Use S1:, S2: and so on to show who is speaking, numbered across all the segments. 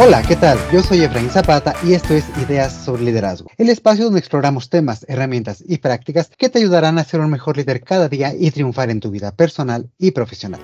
S1: Hola, ¿qué tal? Yo soy Efraín Zapata y esto es Ideas sobre Liderazgo, el espacio donde exploramos temas, herramientas y prácticas que te ayudarán a ser un mejor líder cada día y triunfar en tu vida personal y profesional.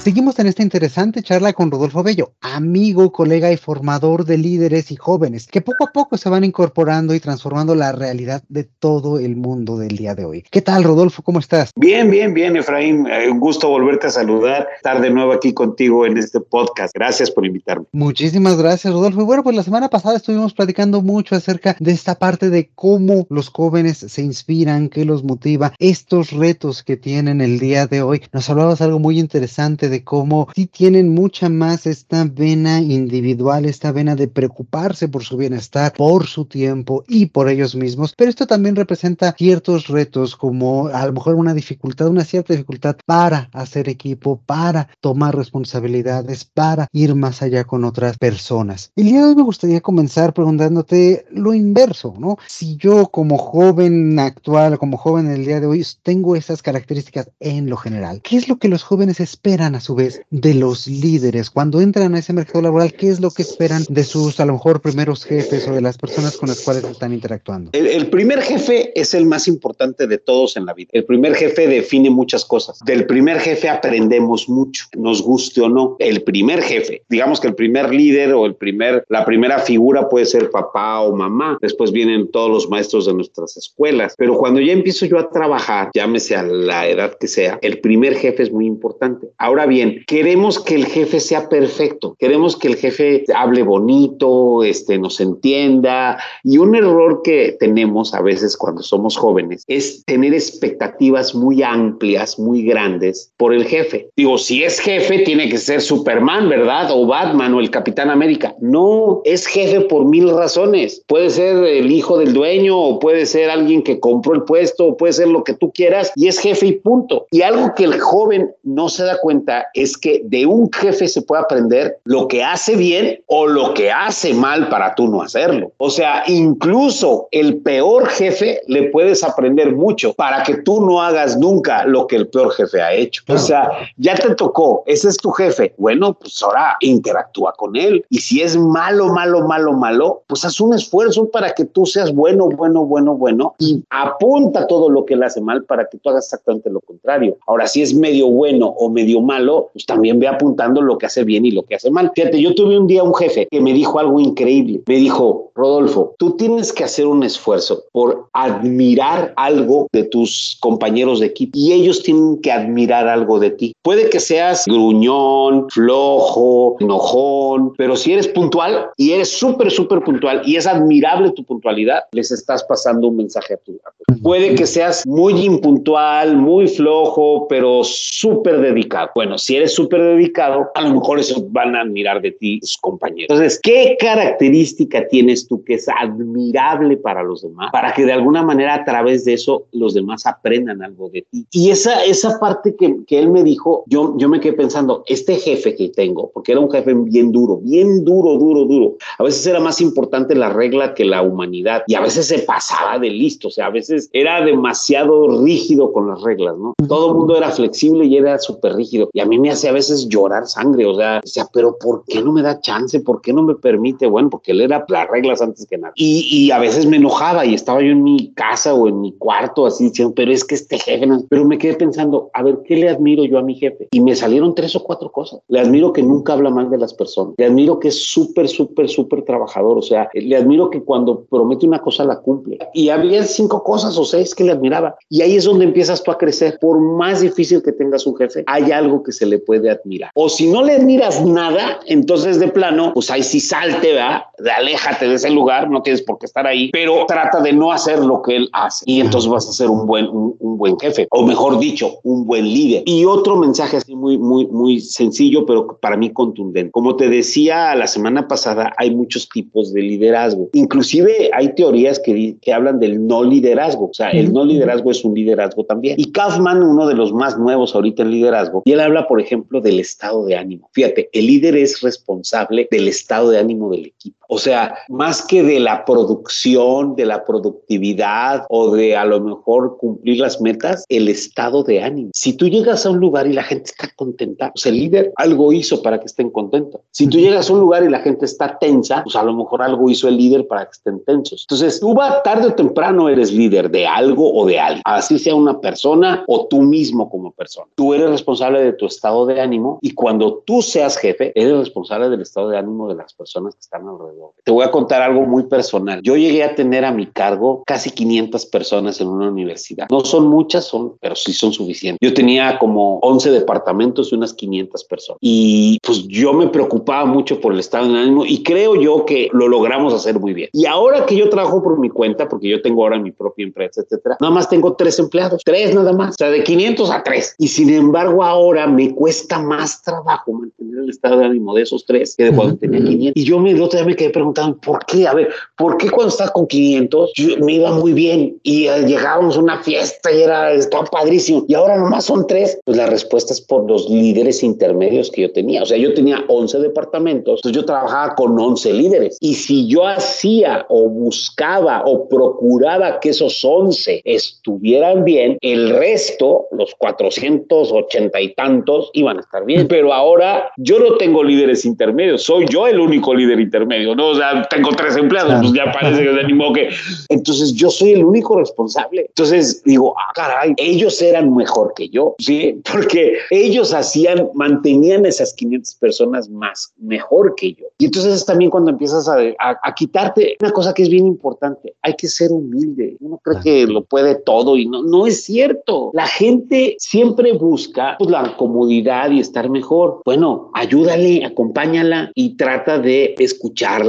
S1: Seguimos en esta interesante charla con Rodolfo Bello, amigo, colega y formador de líderes y jóvenes que poco a poco se van incorporando y transformando la realidad de todo el mundo del día de hoy. ¿Qué tal, Rodolfo? ¿Cómo estás?
S2: Bien, bien, bien, Efraín. Eh, un gusto volverte a saludar, estar de nuevo aquí contigo en este podcast. Gracias por invitarme.
S1: Muchísimas gracias, Rodolfo. Y bueno, pues la semana pasada estuvimos platicando mucho acerca de esta parte de cómo los jóvenes se inspiran, qué los motiva, estos retos que tienen el día de hoy. Nos hablabas algo muy interesante de cómo sí tienen mucha más esta vena individual, esta vena de preocuparse por su bienestar, por su tiempo y por ellos mismos, pero esto también representa ciertos retos como a lo mejor una dificultad, una cierta dificultad para hacer equipo, para tomar responsabilidades, para ir más allá con otras personas. El día de hoy me gustaría comenzar preguntándote lo inverso, ¿no? Si yo como joven actual, como joven el día de hoy, tengo esas características en lo general, ¿qué es lo que los jóvenes esperan a su vez de los líderes cuando entran a ese mercado laboral? ¿Qué es lo que esperan de sus a lo mejor primeros jefes o de las personas con las cuales están interactuando?
S2: El, el primer jefe es el más importante de todos en la vida. El primer jefe define muchas cosas. Del primer jefe aprendemos mucho, nos guste o no. El primer jefe, digamos que el primer líder o el primer, la primera figura puede ser papá o mamá. Después vienen todos los maestros de nuestras escuelas. Pero cuando ya empiezo yo a trabajar, llámese a la edad que sea, el primer jefe es muy importante. Ahora bien, queremos que el jefe sea perfecto, queremos que el jefe hable bonito, este, nos entienda. Y un error que tenemos a veces cuando somos jóvenes es tener expectativas muy amplias, muy grandes por el jefe. Digo, si es jefe, tiene que ser Superman, ¿verdad? O Batman o el Capitán América. No, es jefe por mil razones. Puede ser el hijo del dueño o puede ser alguien que compró el puesto o puede ser lo que tú quieras y es jefe y punto. Y algo que el joven no se da cuenta es que de un jefe se puede aprender lo que hace bien o lo que hace mal para tú no hacerlo. O sea, incluso el peor jefe le puedes aprender mucho para que tú no hagas nunca lo que el peor jefe ha hecho. O sea, ya te tocó, ese es tu jefe. Bueno, pues ahora interactúa con él. Y si es malo, malo, malo, malo, pues haz un esfuerzo para que tú seas bueno, bueno, bueno, bueno y apunta todo lo que él hace mal para que tú hagas exactamente lo contrario. Ahora, si es medio bueno o medio malo, pues también ve apuntando lo que hace bien y lo que hace mal. Fíjate, yo tuve un día un jefe que me dijo algo increíble. Me dijo, Rodolfo, tú tienes que hacer un esfuerzo por admirar algo de tus compañeros de equipo y ellos tienen que admirar algo de ti. Puede que seas gruñón, flojo, enojón, pero si eres puntual y eres súper, súper puntual y es admirable tu puntualidad, les estás pasando un mensaje a tu. Puede que seas muy impuntual, muy flojo, pero súper dedicado. Bueno, si eres súper dedicado, a lo mejor eso van a admirar de ti sus compañeros. Entonces, ¿qué característica tienes tú que es admirable para los demás? Para que de alguna manera a través de eso los demás aprendan algo de ti. Y esa, esa parte que, que él me dijo, yo, yo me quedé pensando, este jefe que tengo, porque era un jefe bien duro, bien duro, duro, duro. A veces era más importante la regla que la humanidad y a veces se pasaba de listo, o sea, a veces era demasiado rígido con las reglas, ¿no? Todo el mundo era flexible y era súper rígido. Y a mí me hace a veces llorar sangre, o sea, decía, pero ¿por qué no me da chance? ¿Por qué no me permite? Bueno, porque él era las reglas antes que nada. Y, y a veces me enojaba y estaba yo en mi casa o en mi cuarto así diciendo, pero es que este jefe no... Pero me quedé pensando, a ver, ¿qué le admiro yo a mi jefe? Y me salieron tres o cuatro cosas. Le admiro que nunca habla mal de las personas. Le admiro que es súper, súper, súper trabajador. O sea, le admiro que cuando promete una cosa la cumple. Y había cinco cosas o seis que le admiraba. Y ahí es donde empiezas tú a crecer. Por más difícil que tengas un jefe, hay algo que se le puede admirar. O si no le admiras nada, entonces de plano, pues ahí sí salte. De aléjate de ese lugar, no tienes por qué estar ahí, pero trata de no hacer lo que él hace. Y entonces vas a ser un buen, un, un buen jefe, o mejor dicho, un buen líder. Y otro mensaje así muy, muy, muy sencillo, pero para mí contundente. Como te decía la semana pasada, hay muchos tipos de liderazgo. Inclusive hay teorías que, que hablan del no liderazgo. O sea, el no liderazgo es un liderazgo también. Y Kaufman, uno de los más nuevos ahorita en liderazgo, y él habla, por ejemplo, del estado de ánimo. Fíjate, el líder es responsable del estado de ánimo del equipo. O sea, más que de la producción, de la productividad o de a lo mejor cumplir las metas, el estado de ánimo. Si tú llegas a un lugar y la gente está contenta, pues el líder algo hizo para que estén contentos. Si tú llegas a un lugar y la gente está tensa, pues a lo mejor algo hizo el líder para que estén tensos. Entonces, tú va tarde o temprano eres líder de algo o de alguien, así sea una persona o tú mismo como persona. Tú eres responsable de tu estado de ánimo y cuando tú seas jefe, eres responsable del estado de ánimo de las personas que están alrededor. Te voy a contar algo muy personal. Yo llegué a tener a mi cargo casi 500 personas en una universidad. No son muchas, son, pero sí son suficientes. Yo tenía como 11 departamentos y unas 500 personas. Y pues yo me preocupaba mucho por el estado de ánimo y creo yo que lo logramos hacer muy bien. Y ahora que yo trabajo por mi cuenta, porque yo tengo ahora mi propia empresa, etcétera, nada más tengo tres empleados, tres nada más, o sea, de 500 a tres. Y sin embargo, ahora me cuesta más trabajo mantener el estado de ánimo de esos tres que de cuando tenía 500. Y yo me, el otro día me quedé preguntando, ¿por qué? A ver, ¿por qué cuando estás con 500 me iba muy bien y eh, llegábamos a una fiesta y era, estaba padrísimo y ahora nomás son tres? Pues la respuesta es por los líderes intermedios que yo tenía. O sea, yo tenía 11 departamentos, entonces yo trabajaba con 11 líderes. Y si yo hacía o buscaba o procuraba que esos 11 estuvieran bien, el resto, los 480 y tantos, iban a estar bien. Pero ahora yo no tengo líderes intermedios, soy yo el único líder intermedio, ¿no? O sea, tengo tres empleados, pues ya parece que de que. Entonces yo soy el único responsable. Entonces digo, ah, caray, ellos eran mejor que yo, ¿sí? Porque ellos hacían, mantenían esas 500 personas más, mejor que yo. Y entonces es también cuando empiezas a, a, quitarte una cosa que es bien importante, hay que ser humilde. Uno cree que lo puede todo y no, no es cierto. La gente siempre busca pues, la comodidad y estar mejor. Bueno, ayúdale, acompáñala y trata de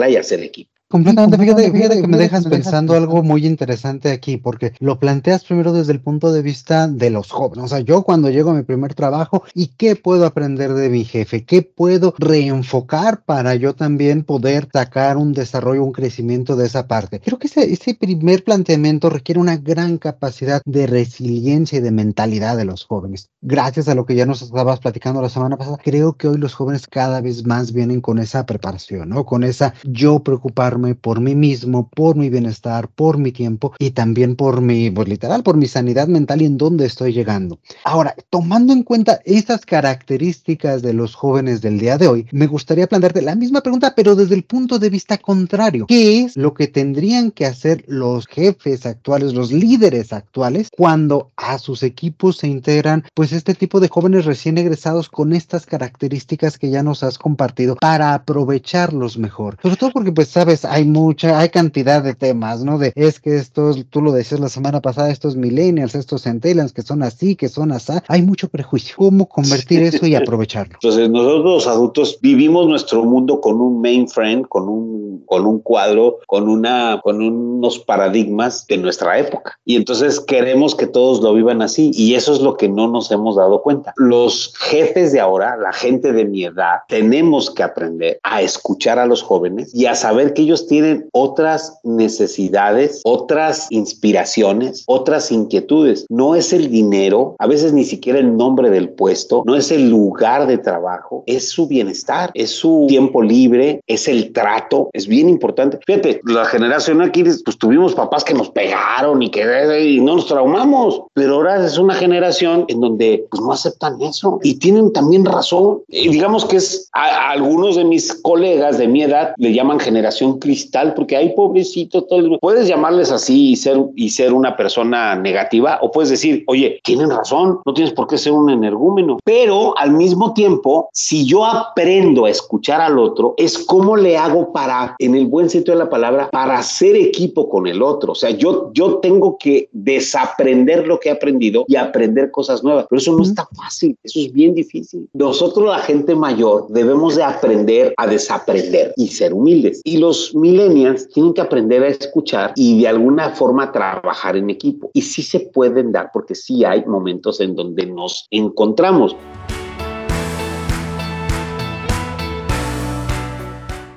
S2: y hacer equipo.
S1: Completamente, fíjate, fíjate que me dejas pensando algo muy interesante aquí, porque lo planteas primero desde el punto de vista de los jóvenes. O sea, yo cuando llego a mi primer trabajo, ¿y qué puedo aprender de mi jefe? ¿Qué puedo reenfocar para yo también poder sacar un desarrollo, un crecimiento de esa parte? Creo que ese, ese primer planteamiento requiere una gran capacidad de resiliencia y de mentalidad de los jóvenes. Gracias a lo que ya nos estabas platicando la semana pasada, creo que hoy los jóvenes cada vez más vienen con esa preparación, ¿no? Con esa yo preocuparme por mí mismo, por mi bienestar, por mi tiempo y también por mi, pues literal, por mi sanidad mental y en dónde estoy llegando. Ahora, tomando en cuenta esas características de los jóvenes del día de hoy, me gustaría plantearte la misma pregunta, pero desde el punto de vista contrario. ¿Qué es lo que tendrían que hacer los jefes actuales, los líderes actuales, cuando a sus equipos se integran, pues este tipo de jóvenes recién egresados con estas características que ya nos has compartido para aprovecharlos mejor? Sobre todo porque, pues, sabes, hay mucha, hay cantidad de temas, ¿no? De es que estos, tú lo decías la semana pasada, estos millennials, estos centennials que son así, que son así, hay mucho prejuicio. ¿Cómo convertir eso y aprovecharlo?
S2: Entonces, nosotros los adultos vivimos nuestro mundo con un mainframe, con un, con un cuadro, con una, con unos paradigmas de nuestra época. Y entonces queremos que todos lo vivan así. Y eso es lo que no nos hemos dado cuenta. Los jefes de ahora, la gente de mi edad, tenemos que aprender a escuchar a los jóvenes y a saber que ellos tienen otras necesidades, otras inspiraciones, otras inquietudes. No es el dinero, a veces ni siquiera el nombre del puesto, no es el lugar de trabajo, es su bienestar, es su tiempo libre, es el trato, es bien importante. Fíjate, la generación aquí, pues tuvimos papás que nos pegaron y que y no nos traumamos, pero ahora es una generación en donde pues no aceptan eso y tienen también razón. Y digamos que es a, algunos de mis colegas de mi edad le llaman generación cristal, porque hay pobrecitos, todo puedes llamarles así y ser, y ser una persona negativa, o puedes decir, oye, tienen razón, no tienes por qué ser un energúmeno, pero al mismo tiempo, si yo aprendo a escuchar al otro, es cómo le hago para, en el buen sentido de la palabra, para hacer equipo con el otro. O sea, yo, yo tengo que desaprender lo que he aprendido y aprender cosas nuevas, pero eso no está fácil, eso es bien difícil. Nosotros, la gente mayor, debemos de aprender a desaprender y ser humildes. Y los millennials tienen que aprender a escuchar y de alguna forma trabajar en equipo. Y sí se pueden dar, porque sí hay momentos en donde nos encontramos.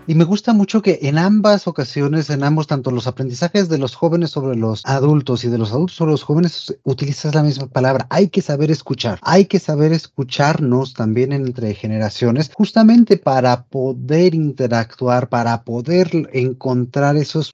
S1: Y me gusta mucho que en ambas ocasiones, en ambos, tanto los aprendizajes de los jóvenes sobre los adultos y de los adultos sobre los jóvenes, utilizas la misma palabra. Hay que saber escuchar. Hay que saber escucharnos también entre generaciones, justamente para poder interactuar, para poder encontrar esos,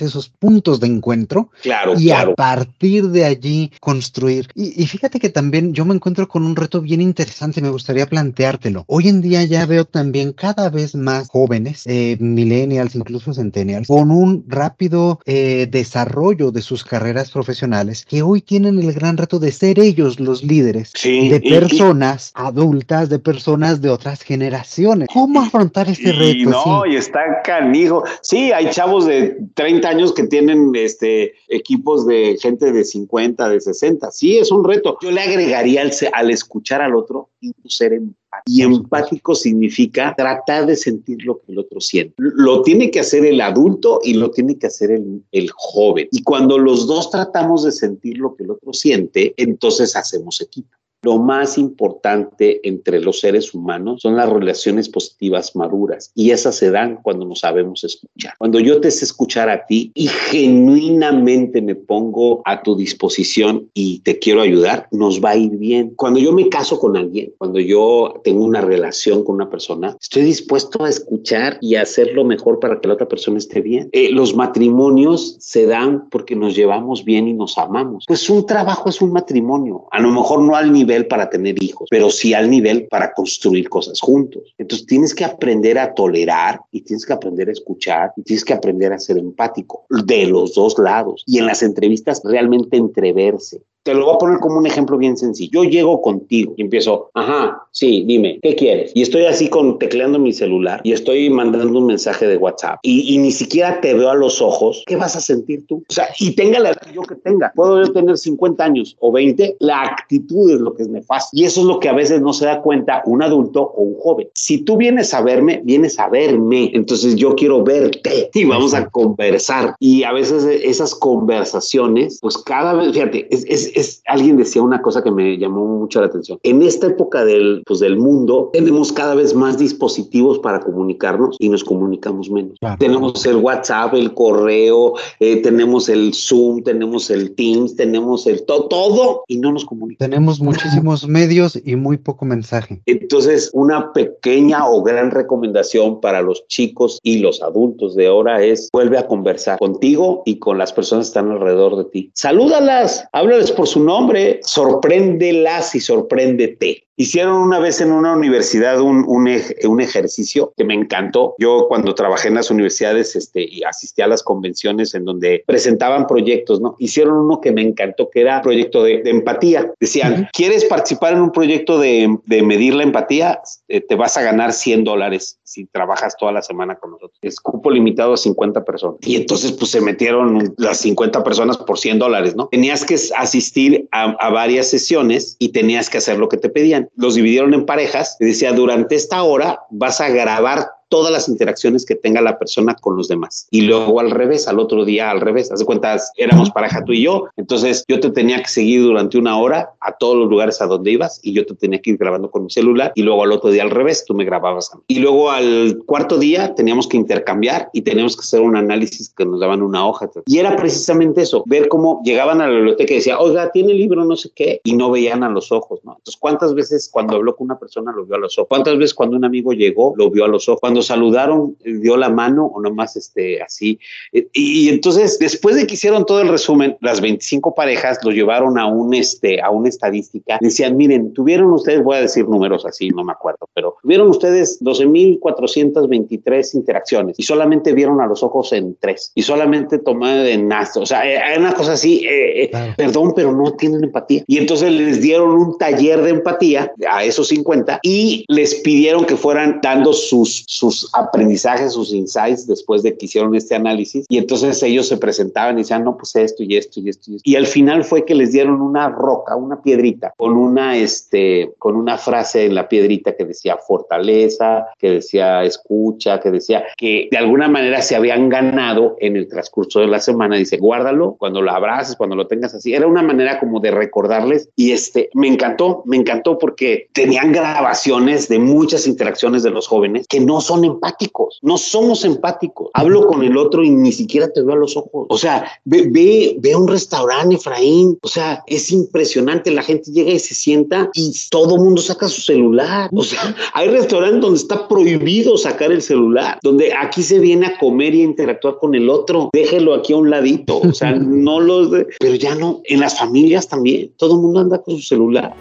S1: esos puntos de encuentro.
S2: Claro,
S1: y
S2: claro.
S1: a partir de allí construir. Y, y fíjate que también yo me encuentro con un reto bien interesante, me gustaría planteártelo. Hoy en día ya veo también cada vez más jóvenes, eh, millennials, incluso centennials, con un rápido eh, desarrollo de sus carreras profesionales, que hoy tienen el gran reto de ser ellos los líderes
S2: Sí,
S1: de
S2: y-
S1: personas adultas, de personas de otras generaciones. ¿Cómo afrontar este
S2: Y
S1: reto?
S2: no,
S1: Sí.
S2: y está canijo. Sí, hay chavos de 30 años que tienen este equipos de gente de 50, de 60. Sí, es un reto. Yo le agregaría al, al escuchar al otro y ser empático. Y empático significa tratar de sentir lo que el otro siente. Lo tiene que hacer el adulto y lo tiene que hacer el, el joven. Y cuando los dos tratamos de sentir lo que el otro siente, entonces hacemos equipo. Lo más importante entre los seres humanos son las relaciones positivas maduras y esas se dan cuando nos sabemos escuchar. Cuando yo te sé escuchar a ti y genuinamente me pongo a tu disposición y te quiero ayudar, nos va a ir bien. Cuando yo me caso con alguien, cuando yo tengo una relación con una persona, estoy dispuesto a escuchar y a hacer lo mejor para que la otra persona esté bien. Eh, los matrimonios se dan porque nos llevamos bien y nos amamos. Pues un trabajo es un matrimonio, a lo mejor no al para tener hijos, pero sí al nivel para construir cosas juntos. Entonces tienes que aprender a tolerar y tienes que aprender a escuchar y tienes que aprender a ser empático de los dos lados y en las entrevistas realmente entreverse. Te lo voy a poner como un ejemplo bien sencillo. Yo llego contigo y empiezo, ajá, sí, dime, ¿qué quieres? Y estoy así con tecleando mi celular y estoy mandando un mensaje de WhatsApp y, y ni siquiera te veo a los ojos. ¿Qué vas a sentir tú? O sea, y tenga la edad yo que tenga. Puedo yo tener 50 años o 20. La actitud es lo que es nefasto. Y eso es lo que a veces no se da cuenta un adulto o un joven. Si tú vienes a verme, vienes a verme. Entonces yo quiero verte y vamos a conversar. Y a veces esas conversaciones, pues cada vez, fíjate, es, es, es, alguien decía una cosa que me llamó mucho la atención. En esta época del, pues, del mundo, tenemos cada vez más dispositivos para comunicarnos y nos comunicamos menos.
S1: Claro.
S2: Tenemos el WhatsApp, el correo, eh, tenemos el Zoom, tenemos el Teams, tenemos el to todo y no nos comunicamos.
S1: Tenemos muchísimos medios y muy poco mensaje.
S2: Entonces, una pequeña o gran recomendación para los chicos y los adultos de ahora es vuelve a conversar contigo y con las personas que están alrededor de ti. Salúdalas, háblales por su nombre, sorpréndelas y sorpréndete. Hicieron una vez en una universidad un, un, ej un, ejercicio que me encantó. Yo cuando trabajé en las universidades este, y asistí a las convenciones en donde presentaban proyectos, ¿no? Hicieron uno que me encantó, que era proyecto de, de empatía. Decían, uh -huh. ¿quieres participar en un proyecto de, de medir la empatía? Eh, te vas a ganar 100 dólares si trabajas toda la semana con nosotros. Es cupo limitado a 50 personas. Y entonces pues se metieron las 50 personas por 100 dólares, ¿no? Tenías que asistir a, varias sesiones y tenías que hacer lo que te pedían los dividieron en parejas y decía, durante esta hora vas a grabar todas las interacciones que tenga la persona con los demás. Y luego al revés, al otro día al revés. Hace cuentas, éramos pareja tú y yo. Entonces yo te tenía que seguir durante una hora a todos los lugares a donde ibas y yo te tenía que ir grabando con mi celular y luego al otro día al revés, tú me grababas a mí. Y luego al cuarto día teníamos que intercambiar y teníamos que hacer un análisis que nos daban una hoja. Y era precisamente eso, ver cómo llegaban a la biblioteca y decía, oiga, tiene el libro no sé qué, y no veían a los ojos, ¿no? Entonces, ¿cuántas veces cuando habló con una persona lo vio a los ojos? ¿Cuántas veces cuando un amigo llegó lo vio a los ojos? Cuando saludaron, dio la mano o nomás este, así. Y, y, entonces, después de que hicieron todo el resumen, las 25 parejas lo llevaron a, un, este, a una estadística. Decían, miren, tuvieron ustedes, voy a decir números así, no me acuerdo, pero tuvieron ustedes 12.423 interacciones y solamente vieron a los ojos en tres y solamente tomaron en nasto. O sea, hay una cosa así, eh, claro. perdón, pero no tienen empatía. Y entonces les dieron un taller de empatía a esos 50 y les pidieron que fueran dando sus, sus aprendizajes, sus insights después de que hicieron este análisis. Y entonces ellos se presentaban y decían, no, pues esto y esto y esto y esto. Y al final fue que les dieron una roca, una piedrita, con una, este, con una frase en la piedrita que decía fortaleza, que decía escucha, que decía que de alguna manera se habían ganado en el transcurso de la semana. Dice, guárdalo cuando lo abraces, cuando lo tengas así. Era una manera como de recordarles y este, me encantó, me encantó porque tenían grabaciones de muchas interacciones de los jóvenes que no son son empáticos, no somos empáticos. Hablo con el otro y ni siquiera te veo a los ojos. O sea, ve, ve, ve a un restaurante, Efraín. O sea, es impresionante. La gente llega y se sienta y todo mundo saca su celular. O sea, hay restaurantes donde está prohibido sacar el celular, donde aquí se viene a comer y a interactuar con el otro. Déjelo aquí a un ladito. O sea, no los... De... Pero ya no. En las familias también. Todo el mundo anda con su celular.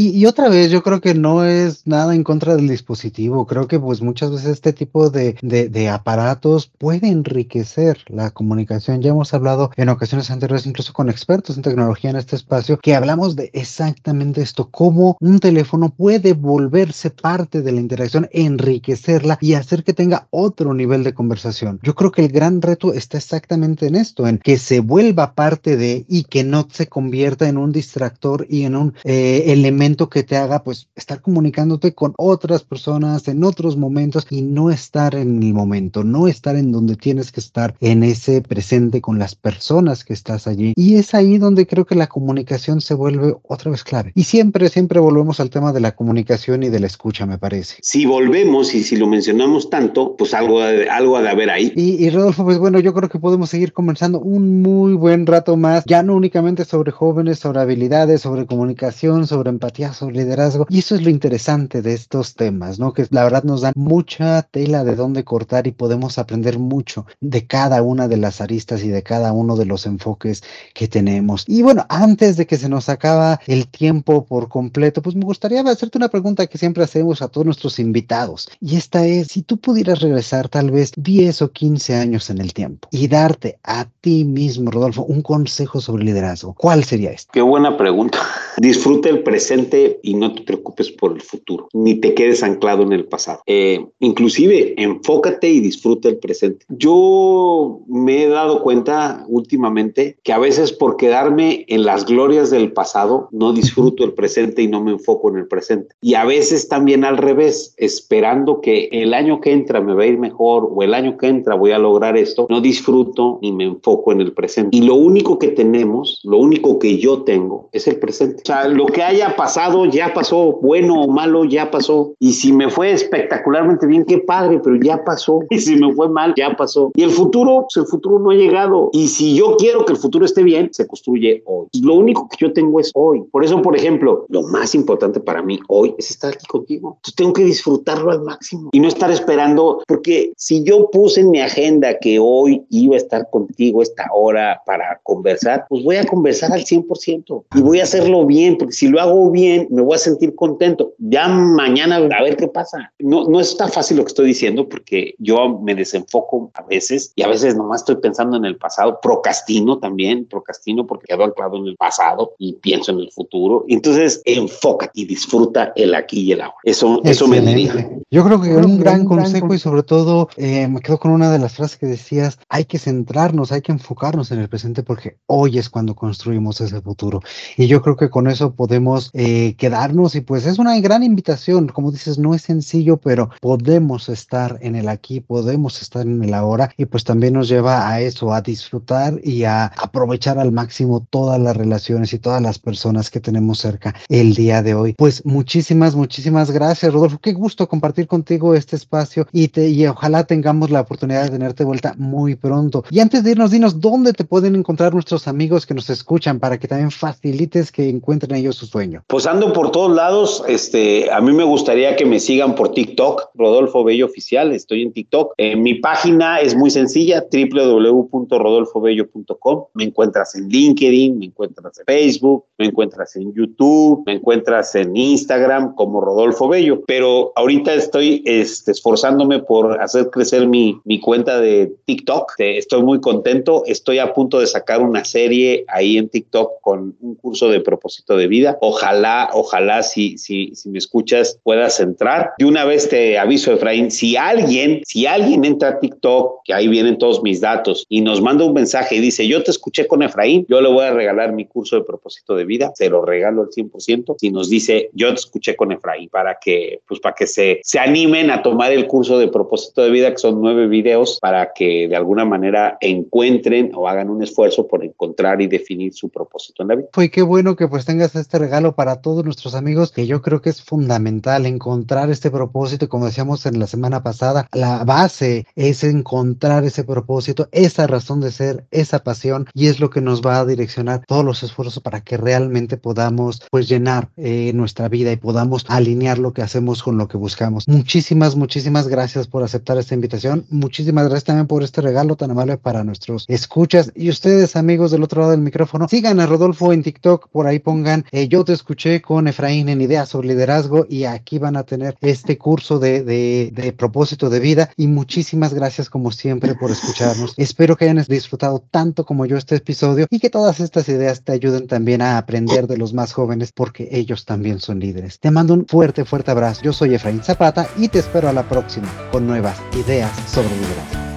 S1: Y, otra vez, yo creo que no es nada en contra del dispositivo. Creo que pues muchas veces este tipo de, de, aparatos puede enriquecer la comunicación. Ya hemos hablado en ocasiones anteriores, incluso con expertos en tecnología en este espacio, que hablamos de exactamente esto, cómo un teléfono puede volverse parte de la interacción, enriquecerla y hacer que tenga otro nivel de conversación. Yo creo que el gran reto está exactamente en esto, en que se vuelva parte de y que no se convierta en un distractor y en un eh, elemento que te haga pues estar comunicándote con otras personas en otros momentos y no estar en el momento, no estar en donde tienes que estar en ese presente con las personas que estás allí. Y es ahí donde creo que la comunicación se vuelve otra vez clave. Y siempre, siempre volvemos al tema de la comunicación y de la escucha, me parece.
S2: Si volvemos y si lo mencionamos tanto, pues algo, algo ha de haber ahí.
S1: Y, y Rodolfo, pues bueno, yo creo que podemos seguir conversando un muy buen rato más, ya no únicamente sobre jóvenes, sobre habilidades, sobre comunicación, sobre empatía sobre liderazgo. Y eso es lo interesante de estos temas, ¿no? Que la verdad nos dan mucha tela de dónde cortar y podemos aprender mucho de cada una de las aristas y de cada uno de los enfoques que tenemos. Y bueno, antes de que se nos acaba el tiempo por completo, pues me gustaría hacerte una pregunta que siempre hacemos a todos nuestros invitados. Y esta es, si tú pudieras regresar tal vez 10 o 15 años en el tiempo y darte a ti mismo, Rodolfo, un consejo sobre liderazgo, ¿cuál sería este?
S2: Qué buena pregunta. Disfruta el presente y no te preocupes por el futuro, ni te quedes anclado en el pasado. Eh, inclusive, enfócate y disfruta el presente. Yo me he dado cuenta últimamente que a veces por quedarme en las glorias del pasado, no disfruto el presente y no me enfoco en el presente. Y a veces también al revés, esperando que el año que entra me va a ir mejor o el año que entra voy a lograr esto, no disfruto ni me enfoco en el presente. Y lo único que tenemos, lo único que yo tengo es el presente. O sea, lo que haya pasado ya pasó, bueno o malo, ya pasó. Y si me fue espectacularmente bien, qué padre, pero ya pasó. Y si me fue mal, ya pasó. Y el futuro, pues el futuro no ha llegado. Y si yo quiero que el futuro esté bien, se construye hoy. Lo único que yo tengo es hoy. Por eso, por ejemplo, lo más importante para mí hoy es estar aquí contigo. Entonces tengo que disfrutarlo al máximo y no estar esperando, porque si yo puse en mi agenda que hoy iba a estar contigo esta hora para conversar, pues voy a conversar al 100% y voy a hacerlo bien, porque si lo hago bien, me voy a sentir contento. Ya mañana a ver qué pasa. No, no está fácil lo que estoy diciendo porque yo me desenfoco a veces y a veces nomás estoy pensando en el pasado. Procrastino también, procrastino porque quedo anclado en el pasado y pienso en el futuro. Entonces, enfócate y disfruta el aquí y el ahora. Eso, eso me diría.
S1: Yo creo que un gran consejo y sobre todo eh, me quedo con una de las frases que decías, hay que centrarnos, hay que enfocarnos en el presente porque hoy es cuando construimos ese futuro. Y yo creo que con eso podemos eh, quedarnos y pues es una gran invitación, como dices, no es sencillo, pero podemos estar en el aquí, podemos estar en el ahora y pues también nos lleva a eso, a disfrutar y a aprovechar al máximo todas las relaciones y todas las personas que tenemos cerca el día de hoy. Pues muchísimas, muchísimas gracias, Rodolfo. Qué gusto compartir contigo este espacio y, te, y ojalá tengamos la oportunidad de tenerte vuelta muy pronto. Y antes de irnos, dinos dónde te pueden encontrar nuestros amigos que nos escuchan para que también facilites que encuentren ellos su sueño.
S2: Ando por todos lados. Este, a mí me gustaría que me sigan por TikTok, Rodolfo Bello Oficial. Estoy en TikTok. Eh, mi página es muy sencilla, www.rodolfobello.com. Me encuentras en LinkedIn, me encuentras en Facebook, me encuentras en YouTube, me encuentras en Instagram como Rodolfo Bello. Pero ahorita estoy este, esforzándome por hacer crecer mi, mi cuenta de TikTok. Estoy muy contento. Estoy a punto de sacar una serie ahí en TikTok con un curso de propósito de vida. Ojalá ojalá, si, si, si me escuchas puedas entrar. De una vez te aviso, Efraín, si alguien, si alguien entra a TikTok, que ahí vienen todos mis datos, y nos manda un mensaje y dice, yo te escuché con Efraín, yo le voy a regalar mi curso de propósito de vida, se lo regalo al 100%, si nos dice, yo te escuché con Efraín, para que, pues para que se, se animen a tomar el curso de propósito de vida, que son nueve videos, para que de alguna manera encuentren o hagan un esfuerzo por encontrar y definir su propósito en la vida.
S1: Pues qué bueno que pues tengas este regalo para todos nuestros amigos que yo creo que es fundamental encontrar este propósito, como decíamos en la semana pasada, la base es encontrar ese propósito, esa razón de ser, esa pasión y es lo que nos va a direccionar todos los esfuerzos para que realmente podamos pues llenar eh, nuestra vida y podamos alinear lo que hacemos con lo que buscamos. Muchísimas, muchísimas gracias por aceptar esta invitación. Muchísimas gracias también por este regalo tan amable para nuestros escuchas y ustedes amigos del otro lado del micrófono. Sigan a Rodolfo en TikTok, por ahí pongan eh, yo te escuché con Efraín en ideas sobre liderazgo y aquí van a tener este curso de, de, de propósito de vida y muchísimas gracias como siempre por escucharnos. Espero que hayan disfrutado tanto como yo este episodio y que todas estas ideas te ayuden también a aprender de los más jóvenes porque ellos también son líderes. Te mando un fuerte, fuerte abrazo. Yo soy Efraín Zapata y te espero a la próxima con nuevas ideas sobre liderazgo.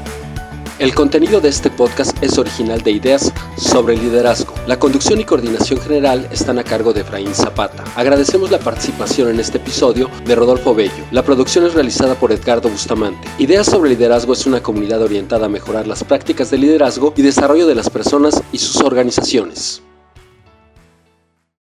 S3: El contenido de este podcast es original de Ideas sobre Liderazgo. La conducción y coordinación general están a cargo de Efraín Zapata. Agradecemos la participación en este episodio de Rodolfo Bello. La producción es realizada por Edgardo Bustamante. Ideas sobre Liderazgo es una comunidad orientada a mejorar las prácticas de liderazgo y desarrollo de las personas y sus organizaciones.